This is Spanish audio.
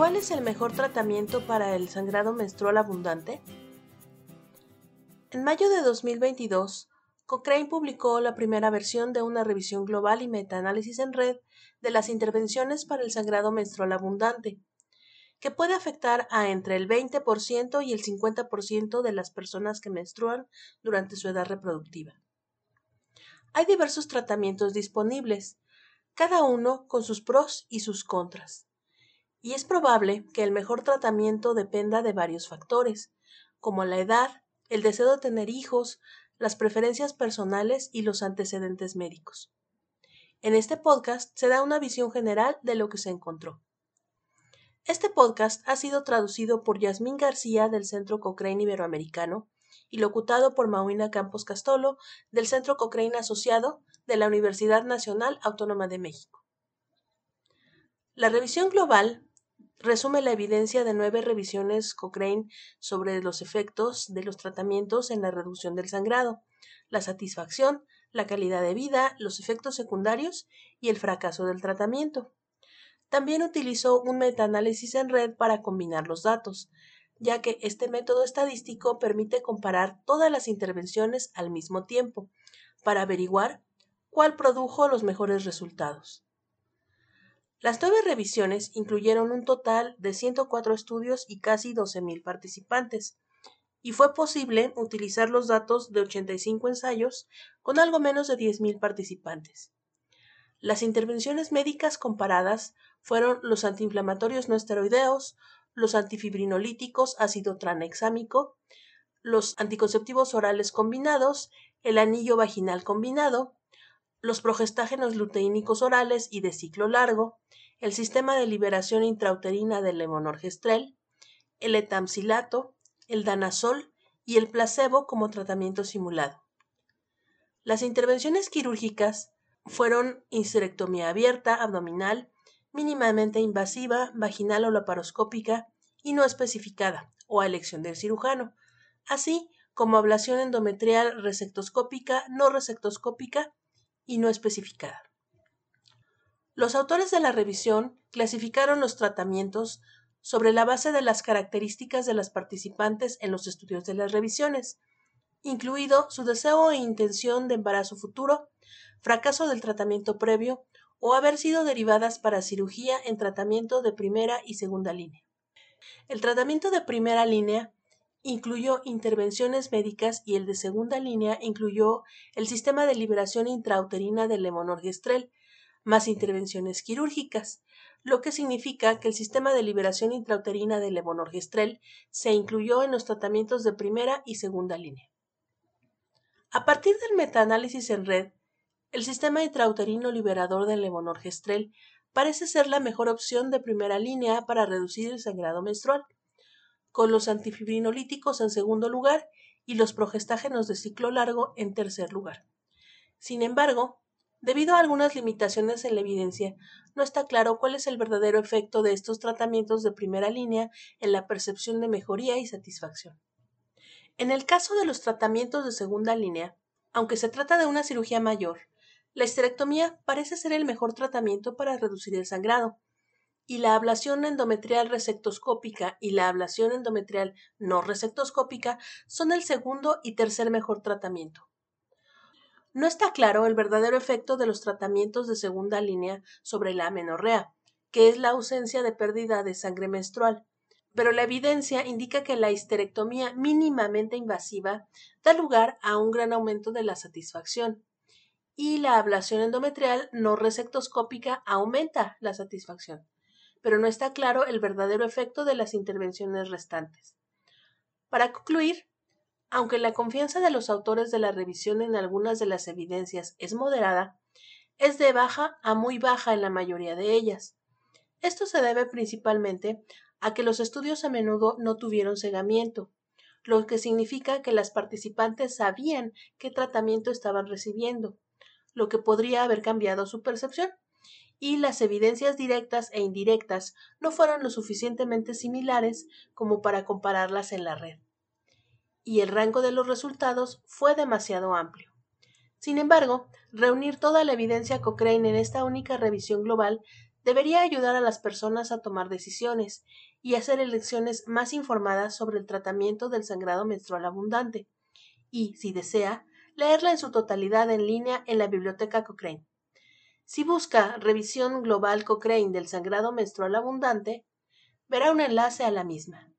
¿Cuál es el mejor tratamiento para el sangrado menstrual abundante? En mayo de 2022, Cochrane publicó la primera versión de una revisión global y metaanálisis en red de las intervenciones para el sangrado menstrual abundante, que puede afectar a entre el 20% y el 50% de las personas que menstruan durante su edad reproductiva. Hay diversos tratamientos disponibles, cada uno con sus pros y sus contras. Y es probable que el mejor tratamiento dependa de varios factores, como la edad, el deseo de tener hijos, las preferencias personales y los antecedentes médicos. En este podcast se da una visión general de lo que se encontró. Este podcast ha sido traducido por Yasmín García del Centro Cochrane Iberoamericano y locutado por Mauina Campos Castolo del Centro Cochrane Asociado de la Universidad Nacional Autónoma de México. La revisión global resume la evidencia de nueve revisiones Cochrane sobre los efectos de los tratamientos en la reducción del sangrado, la satisfacción, la calidad de vida, los efectos secundarios y el fracaso del tratamiento. También utilizó un metaanálisis en red para combinar los datos, ya que este método estadístico permite comparar todas las intervenciones al mismo tiempo, para averiguar cuál produjo los mejores resultados. Las nueve revisiones incluyeron un total de 104 estudios y casi 12.000 participantes, y fue posible utilizar los datos de 85 ensayos con algo menos de 10.000 participantes. Las intervenciones médicas comparadas fueron los antiinflamatorios no esteroideos, los antifibrinolíticos ácido tranexámico, los anticonceptivos orales combinados, el anillo vaginal combinado, los progestágenos luteínicos orales y de ciclo largo, el sistema de liberación intrauterina del levonorgestrel, el etamcilato, el danazol y el placebo como tratamiento simulado. Las intervenciones quirúrgicas fueron histerectomía abierta, abdominal, mínimamente invasiva, vaginal o laparoscópica y no especificada, o a elección del cirujano, así como ablación endometrial resectoscópica, no resectoscópica y no especificada. Los autores de la revisión clasificaron los tratamientos sobre la base de las características de las participantes en los estudios de las revisiones, incluido su deseo e intención de embarazo futuro, fracaso del tratamiento previo o haber sido derivadas para cirugía en tratamiento de primera y segunda línea. El tratamiento de primera línea incluyó intervenciones médicas y el de segunda línea incluyó el sistema de liberación intrauterina del levonorgestrel, más intervenciones quirúrgicas, lo que significa que el sistema de liberación intrauterina del levonorgestrel se incluyó en los tratamientos de primera y segunda línea. A partir del metaanálisis en red, el sistema intrauterino liberador del levonorgestrel parece ser la mejor opción de primera línea para reducir el sangrado menstrual, con los antifibrinolíticos en segundo lugar y los progestágenos de ciclo largo en tercer lugar. Sin embargo, debido a algunas limitaciones en la evidencia, no está claro cuál es el verdadero efecto de estos tratamientos de primera línea en la percepción de mejoría y satisfacción. En el caso de los tratamientos de segunda línea, aunque se trata de una cirugía mayor, la histerectomía parece ser el mejor tratamiento para reducir el sangrado, y la ablación endometrial resectoscópica y la ablación endometrial no resectoscópica son el segundo y tercer mejor tratamiento. No está claro el verdadero efecto de los tratamientos de segunda línea sobre la amenorrea, que es la ausencia de pérdida de sangre menstrual, pero la evidencia indica que la histerectomía mínimamente invasiva da lugar a un gran aumento de la satisfacción y la ablación endometrial no resectoscópica aumenta la satisfacción, pero no está claro el verdadero efecto de las intervenciones restantes. Para concluir, aunque la confianza de los autores de la revisión en algunas de las evidencias es moderada, es de baja a muy baja en la mayoría de ellas. Esto se debe principalmente a que los estudios a menudo no tuvieron cegamiento, lo que significa que las participantes sabían qué tratamiento estaban recibiendo lo que podría haber cambiado su percepción, y las evidencias directas e indirectas no fueron lo suficientemente similares como para compararlas en la red, y el rango de los resultados fue demasiado amplio. Sin embargo, reunir toda la evidencia Cochrane en esta única revisión global debería ayudar a las personas a tomar decisiones y hacer elecciones más informadas sobre el tratamiento del sangrado menstrual abundante, y, si desea, leerla en su totalidad en línea en la biblioteca Cochrane. Si busca Revisión Global Cochrane del Sangrado Menstrual Abundante, verá un enlace a la misma.